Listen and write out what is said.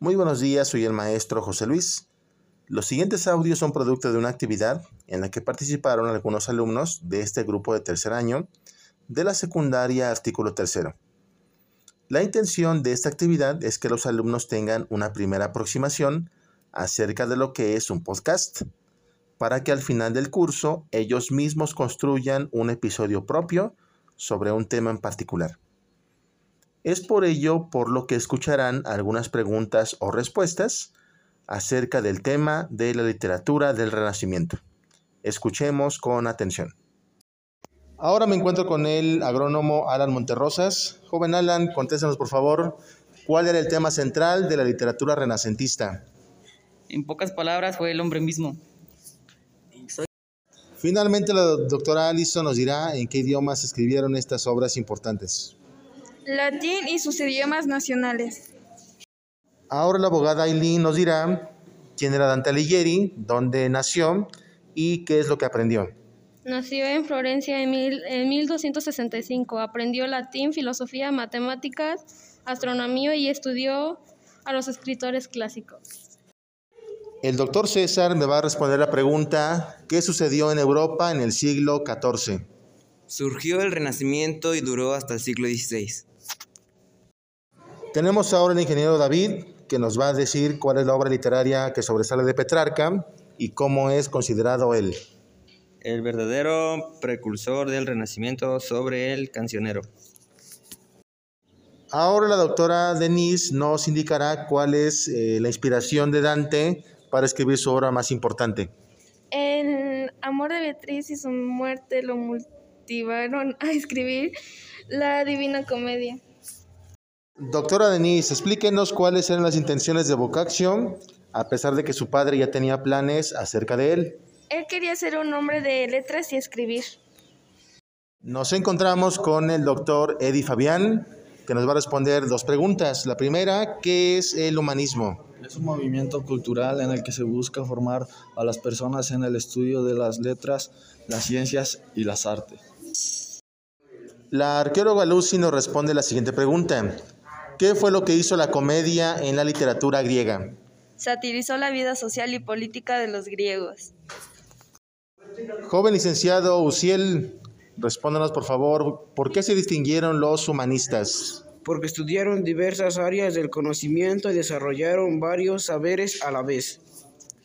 Muy buenos días, soy el maestro José Luis. Los siguientes audios son producto de una actividad en la que participaron algunos alumnos de este grupo de tercer año de la secundaria artículo tercero. La intención de esta actividad es que los alumnos tengan una primera aproximación acerca de lo que es un podcast, para que al final del curso ellos mismos construyan un episodio propio sobre un tema en particular. Es por ello por lo que escucharán algunas preguntas o respuestas acerca del tema de la literatura del Renacimiento. Escuchemos con atención. Ahora me encuentro con el agrónomo Alan Monterrosas. Joven Alan, contéstanos por favor, ¿cuál era el tema central de la literatura renacentista? En pocas palabras, fue el hombre mismo. Finalmente, la doctora Allison nos dirá en qué idiomas escribieron estas obras importantes latín y sus idiomas nacionales. Ahora la abogada Aileen nos dirá quién era Dante Alighieri, dónde nació y qué es lo que aprendió. Nació en Florencia en, en 1265. Aprendió latín, filosofía, matemáticas, astronomía y estudió a los escritores clásicos. El doctor César me va a responder la pregunta, ¿qué sucedió en Europa en el siglo XIV? Surgió el Renacimiento y duró hasta el siglo XVI. Tenemos ahora el ingeniero David, que nos va a decir cuál es la obra literaria que sobresale de Petrarca y cómo es considerado él. El verdadero precursor del Renacimiento sobre el cancionero. Ahora la doctora Denise nos indicará cuál es eh, la inspiración de Dante para escribir su obra más importante. El amor de Beatriz y su muerte lo motivaron a escribir la Divina Comedia. Doctora Denise, explíquenos cuáles eran las intenciones de Boccaccio, a pesar de que su padre ya tenía planes acerca de él. Él quería ser un hombre de letras y escribir. Nos encontramos con el doctor Eddie Fabián, que nos va a responder dos preguntas. La primera, ¿qué es el humanismo? Es un movimiento cultural en el que se busca formar a las personas en el estudio de las letras, las ciencias y las artes. La arqueóloga Lucy nos responde la siguiente pregunta. ¿Qué fue lo que hizo la comedia en la literatura griega? Satirizó la vida social y política de los griegos. Joven licenciado Uciel, respóndanos por favor, ¿por qué se distinguieron los humanistas? Porque estudiaron diversas áreas del conocimiento y desarrollaron varios saberes a la vez.